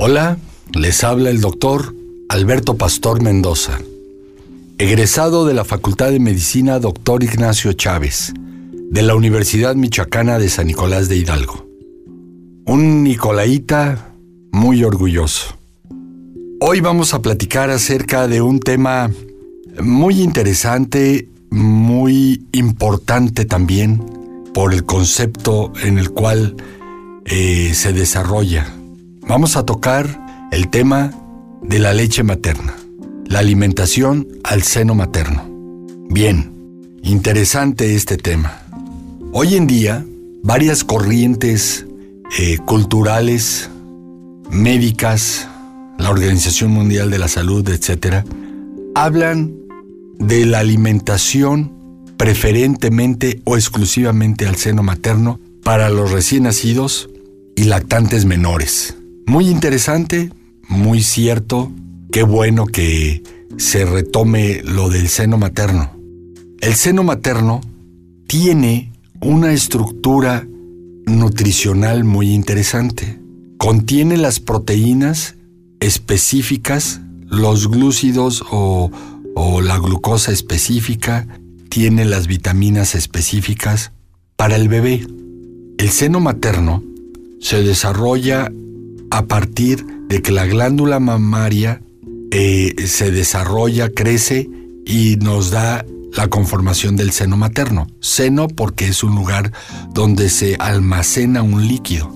Hola, les habla el doctor Alberto Pastor Mendoza, egresado de la Facultad de Medicina Doctor Ignacio Chávez, de la Universidad Michoacana de San Nicolás de Hidalgo. Un Nicolaita muy orgulloso. Hoy vamos a platicar acerca de un tema muy interesante, muy importante también por el concepto en el cual eh, se desarrolla. Vamos a tocar el tema de la leche materna, la alimentación al seno materno. Bien, interesante este tema. Hoy en día, varias corrientes eh, culturales, médicas, la Organización Mundial de la Salud, etc., hablan de la alimentación preferentemente o exclusivamente al seno materno para los recién nacidos y lactantes menores. Muy interesante, muy cierto, qué bueno que se retome lo del seno materno. El seno materno tiene una estructura nutricional muy interesante. Contiene las proteínas específicas, los glúcidos o, o la glucosa específica, tiene las vitaminas específicas para el bebé. El seno materno se desarrolla a partir de que la glándula mamaria eh, se desarrolla, crece y nos da la conformación del seno materno. Seno porque es un lugar donde se almacena un líquido.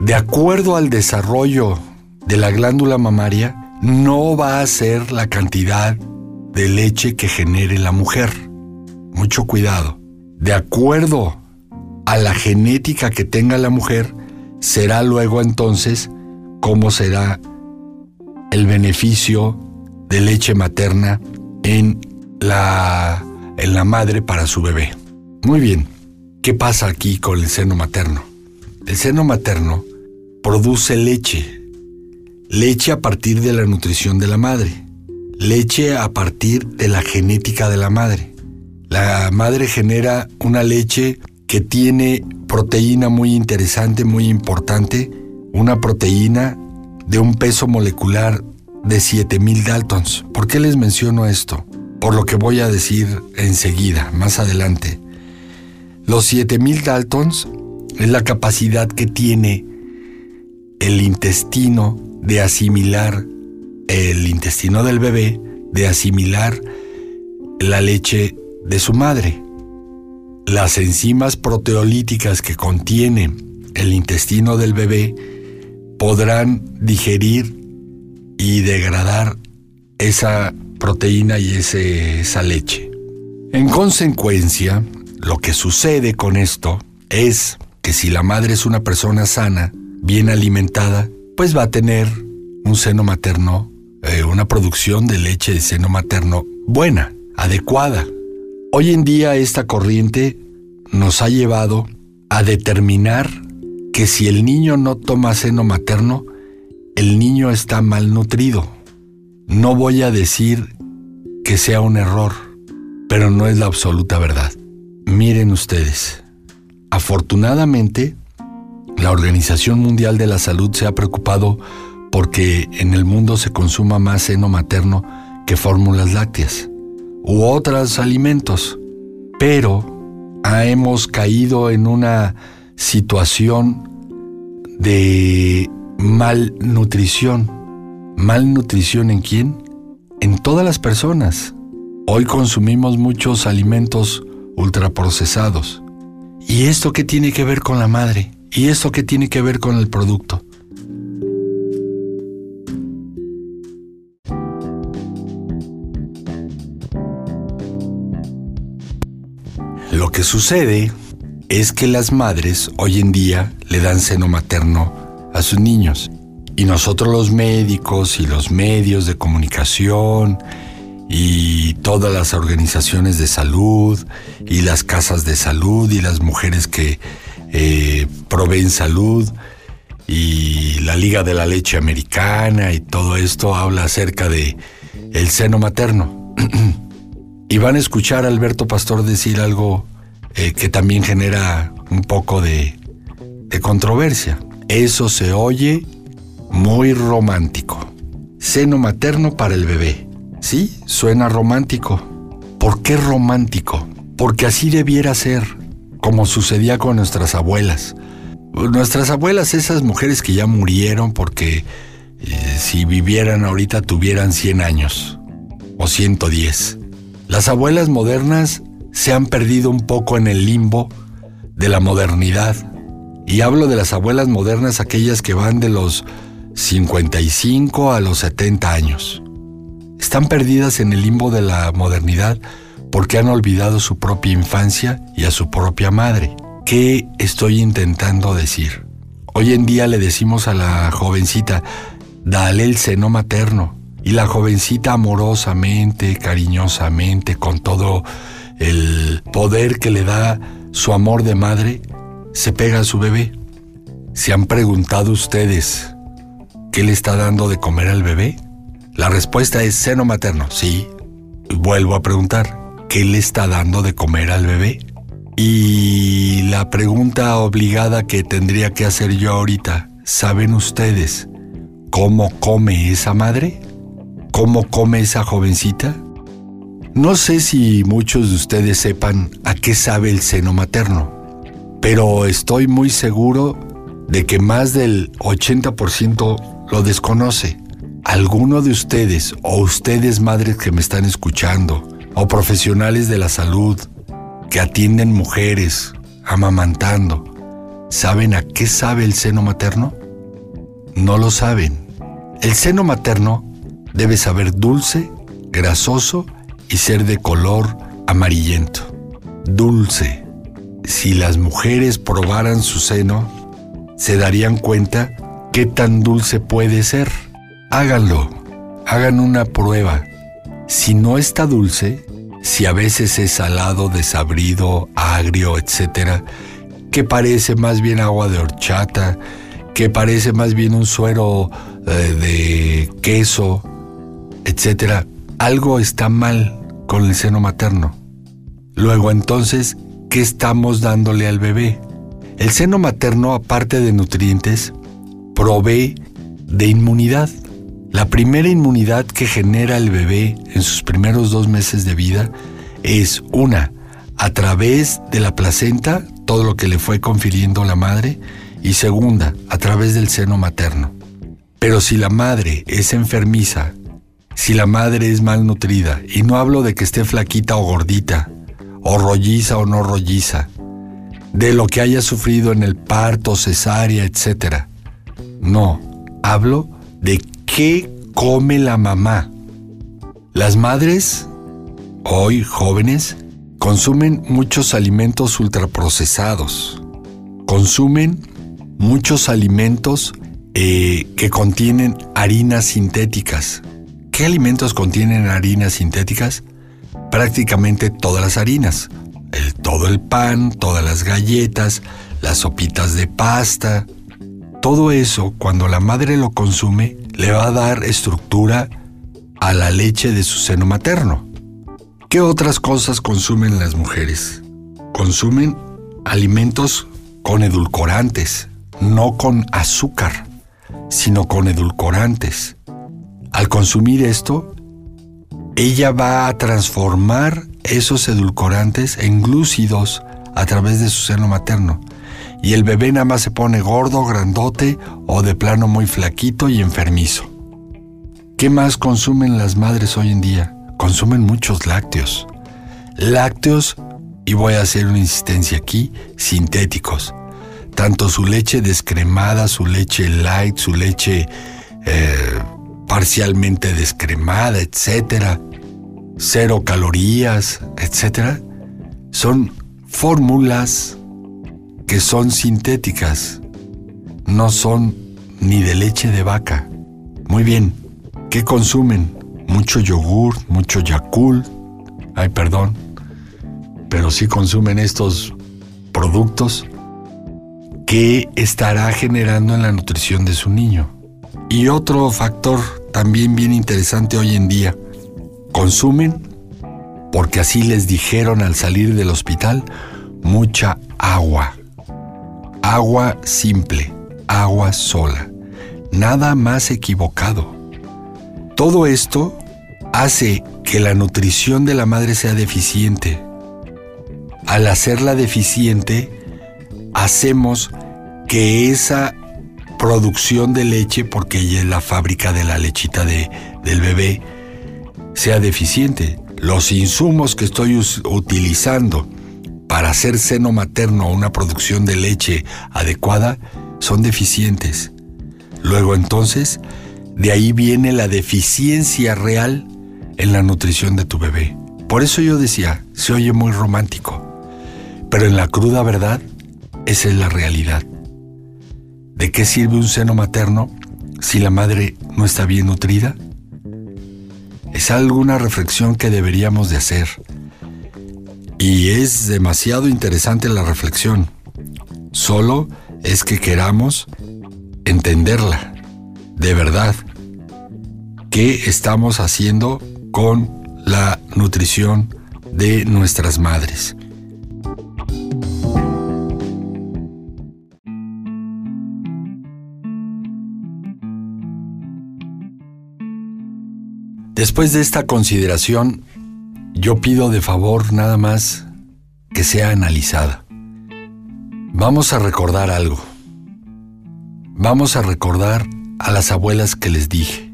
De acuerdo al desarrollo de la glándula mamaria, no va a ser la cantidad de leche que genere la mujer. Mucho cuidado. De acuerdo a la genética que tenga la mujer, será luego entonces cómo será el beneficio de leche materna en la, en la madre para su bebé. Muy bien, ¿qué pasa aquí con el seno materno? El seno materno produce leche, leche a partir de la nutrición de la madre, leche a partir de la genética de la madre. La madre genera una leche que tiene proteína muy interesante, muy importante, una proteína de un peso molecular de 7000 Daltons. ¿Por qué les menciono esto? Por lo que voy a decir enseguida, más adelante. Los 7000 Daltons es la capacidad que tiene el intestino de asimilar, el intestino del bebé, de asimilar la leche de su madre. Las enzimas proteolíticas que contiene el intestino del bebé podrán digerir y degradar esa proteína y esa leche. En consecuencia, lo que sucede con esto es que si la madre es una persona sana, bien alimentada, pues va a tener un seno materno, eh, una producción de leche de seno materno buena, adecuada, Hoy en día esta corriente nos ha llevado a determinar que si el niño no toma seno materno, el niño está malnutrido. No voy a decir que sea un error, pero no es la absoluta verdad. Miren ustedes, afortunadamente, la Organización Mundial de la Salud se ha preocupado porque en el mundo se consuma más seno materno que fórmulas lácteas u otros alimentos, pero hemos caído en una situación de malnutrición. ¿Malnutrición en quién? En todas las personas. Hoy consumimos muchos alimentos ultraprocesados. ¿Y esto qué tiene que ver con la madre? ¿Y esto qué tiene que ver con el producto? Que sucede es que las madres hoy en día le dan seno materno a sus niños y nosotros los médicos y los medios de comunicación y todas las organizaciones de salud y las casas de salud y las mujeres que eh, proveen salud y la Liga de la Leche Americana y todo esto habla acerca de el seno materno. y van a escuchar a Alberto Pastor decir algo eh, que también genera un poco de, controversia. Eso se oye muy romántico. Seno materno para el bebé. Sí, suena romántico. ¿Por qué romántico? Porque así debiera ser, como sucedía con nuestras abuelas. Nuestras abuelas, esas mujeres que ya murieron porque eh, si vivieran ahorita tuvieran 100 años o 110. Las abuelas modernas se han perdido un poco en el limbo de la modernidad. Y hablo de las abuelas modernas, aquellas que van de los 55 a los 70 años. Están perdidas en el limbo de la modernidad porque han olvidado su propia infancia y a su propia madre. ¿Qué estoy intentando decir? Hoy en día le decimos a la jovencita, dale el seno materno. Y la jovencita amorosamente, cariñosamente, con todo el poder que le da su amor de madre, se pega a su bebé. ¿Se han preguntado ustedes qué le está dando de comer al bebé? La respuesta es seno materno, sí. Vuelvo a preguntar, ¿qué le está dando de comer al bebé? Y la pregunta obligada que tendría que hacer yo ahorita, ¿saben ustedes cómo come esa madre? ¿Cómo come esa jovencita? No sé si muchos de ustedes sepan a qué sabe el seno materno, pero estoy muy seguro de que más del 80% lo desconoce. ¿Alguno de ustedes o ustedes madres que me están escuchando o profesionales de la salud que atienden mujeres amamantando, ¿saben a qué sabe el seno materno? No lo saben. El seno materno debe saber dulce, grasoso y ser de color amarillento. Dulce. Si las mujeres probaran su seno, se darían cuenta qué tan dulce puede ser. Háganlo. Hagan una prueba. Si no está dulce, si a veces es salado, desabrido, agrio, etc., que parece más bien agua de horchata, que parece más bien un suero eh, de queso, etc., algo está mal con el seno materno. Luego entonces, ¿qué estamos dándole al bebé? El seno materno, aparte de nutrientes, provee de inmunidad. La primera inmunidad que genera el bebé en sus primeros dos meses de vida es una, a través de la placenta, todo lo que le fue confiriendo la madre, y segunda, a través del seno materno. Pero si la madre es enfermiza si la madre es malnutrida, y no hablo de que esté flaquita o gordita, o rolliza o no rolliza, de lo que haya sufrido en el parto, cesárea, etc. No, hablo de qué come la mamá. Las madres, hoy jóvenes, consumen muchos alimentos ultraprocesados, consumen muchos alimentos eh, que contienen harinas sintéticas, ¿Qué alimentos contienen harinas sintéticas? Prácticamente todas las harinas. El, todo el pan, todas las galletas, las sopitas de pasta. Todo eso, cuando la madre lo consume, le va a dar estructura a la leche de su seno materno. ¿Qué otras cosas consumen las mujeres? Consumen alimentos con edulcorantes, no con azúcar, sino con edulcorantes. Al consumir esto, ella va a transformar esos edulcorantes en glúcidos a través de su seno materno. Y el bebé nada más se pone gordo, grandote o de plano muy flaquito y enfermizo. ¿Qué más consumen las madres hoy en día? Consumen muchos lácteos. Lácteos, y voy a hacer una insistencia aquí, sintéticos. Tanto su leche descremada, su leche light, su leche eh, parcialmente descremada, etcétera, cero calorías, etcétera, son fórmulas que son sintéticas, no son ni de leche de vaca. Muy bien, ¿qué consumen? Mucho yogur, mucho Yakult, ay perdón, pero sí consumen estos productos, ¿qué estará generando en la nutrición de su niño? Y otro factor también bien interesante hoy en día. Consumen, porque así les dijeron al salir del hospital, mucha agua. Agua simple, agua sola. Nada más equivocado. Todo esto hace que la nutrición de la madre sea deficiente. Al hacerla deficiente, hacemos que esa producción de leche, porque ella es la fábrica de la lechita de, del bebé, sea deficiente. Los insumos que estoy utilizando para hacer seno materno o una producción de leche adecuada son deficientes. Luego entonces, de ahí viene la deficiencia real en la nutrición de tu bebé. Por eso yo decía, se oye muy romántico, pero en la cruda verdad, esa es la realidad. ¿De qué sirve un seno materno si la madre no está bien nutrida? Es alguna reflexión que deberíamos de hacer. Y es demasiado interesante la reflexión. Solo es que queramos entenderla, de verdad. ¿Qué estamos haciendo con la nutrición de nuestras madres? Después de esta consideración, yo pido de favor nada más que sea analizada. Vamos a recordar algo. Vamos a recordar a las abuelas que les dije.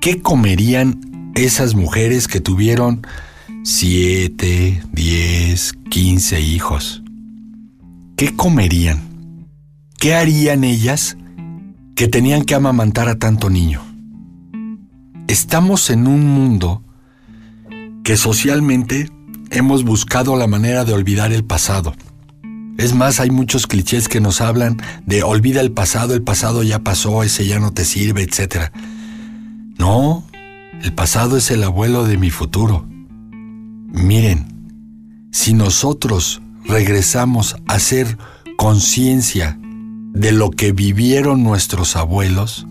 ¿Qué comerían esas mujeres que tuvieron 7, 10, 15 hijos? ¿Qué comerían? ¿Qué harían ellas que tenían que amamantar a tanto niño? Estamos en un mundo que socialmente hemos buscado la manera de olvidar el pasado. Es más, hay muchos clichés que nos hablan de olvida el pasado, el pasado ya pasó, ese ya no te sirve, etc. No, el pasado es el abuelo de mi futuro. Miren, si nosotros regresamos a ser conciencia de lo que vivieron nuestros abuelos,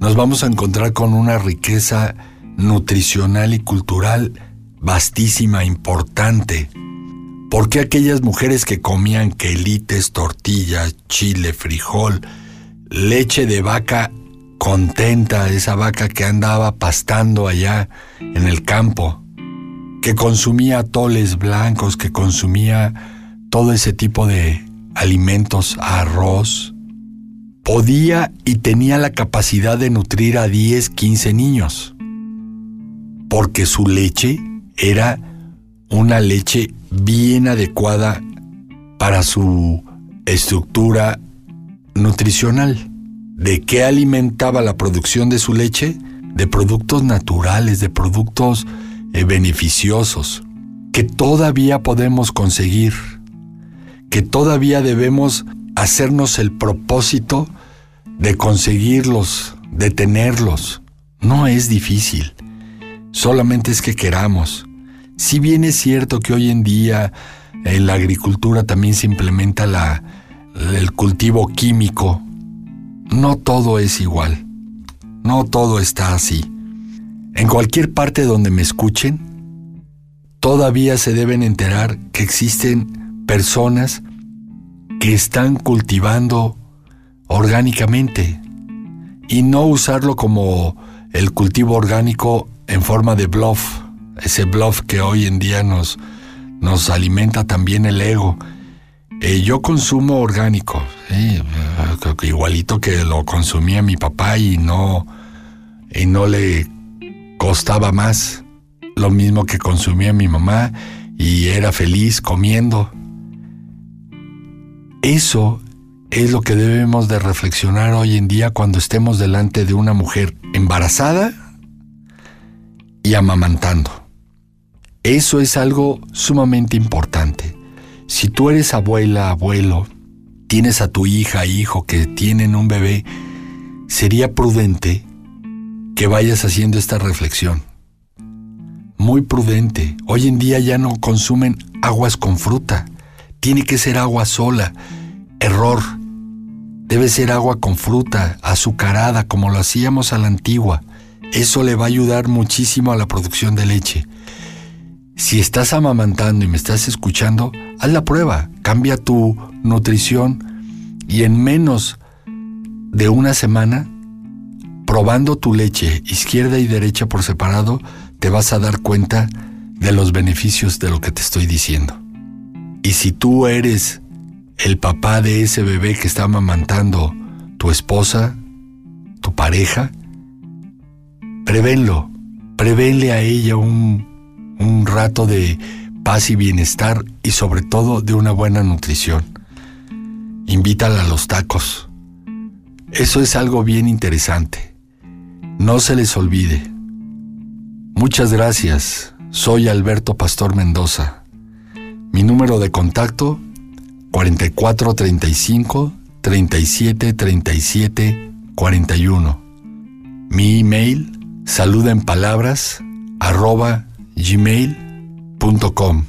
nos vamos a encontrar con una riqueza nutricional y cultural vastísima, importante. ¿Por qué aquellas mujeres que comían quelites, tortillas, chile, frijol, leche de vaca contenta, esa vaca que andaba pastando allá en el campo, que consumía toles blancos, que consumía todo ese tipo de alimentos, arroz, podía y tenía la capacidad de nutrir a 10, 15 niños, porque su leche era una leche bien adecuada para su estructura nutricional. ¿De qué alimentaba la producción de su leche? De productos naturales, de productos eh, beneficiosos, que todavía podemos conseguir, que todavía debemos hacernos el propósito de conseguirlos, de tenerlos. No es difícil, solamente es que queramos. Si bien es cierto que hoy en día en la agricultura también se implementa la, el cultivo químico, no todo es igual, no todo está así. En cualquier parte donde me escuchen, todavía se deben enterar que existen personas que están cultivando orgánicamente y no usarlo como el cultivo orgánico en forma de bluff, ese bluff que hoy en día nos, nos alimenta también el ego. Eh, yo consumo orgánico, igualito que lo consumía mi papá y no, y no le costaba más. Lo mismo que consumía mi mamá y era feliz comiendo. Eso es lo que debemos de reflexionar hoy en día cuando estemos delante de una mujer embarazada y amamantando. Eso es algo sumamente importante. Si tú eres abuela, abuelo, tienes a tu hija, hijo que tienen un bebé, sería prudente que vayas haciendo esta reflexión. Muy prudente. Hoy en día ya no consumen aguas con fruta. Tiene que ser agua sola. Error Debe ser agua con fruta, azucarada, como lo hacíamos a la antigua. Eso le va a ayudar muchísimo a la producción de leche. Si estás amamantando y me estás escuchando, haz la prueba, cambia tu nutrición y en menos de una semana probando tu leche izquierda y derecha por separado, te vas a dar cuenta de los beneficios de lo que te estoy diciendo. Y si tú eres el papá de ese bebé que está amamantando tu esposa, tu pareja, prevénlo, prevénle a ella un, un rato de paz y bienestar y sobre todo de una buena nutrición. Invítala a los tacos. Eso es algo bien interesante. No se les olvide. Muchas gracias. Soy Alberto Pastor Mendoza. Mi número de contacto 4435 37 37 41. Mi email saluda en palabras arroba gmail.com.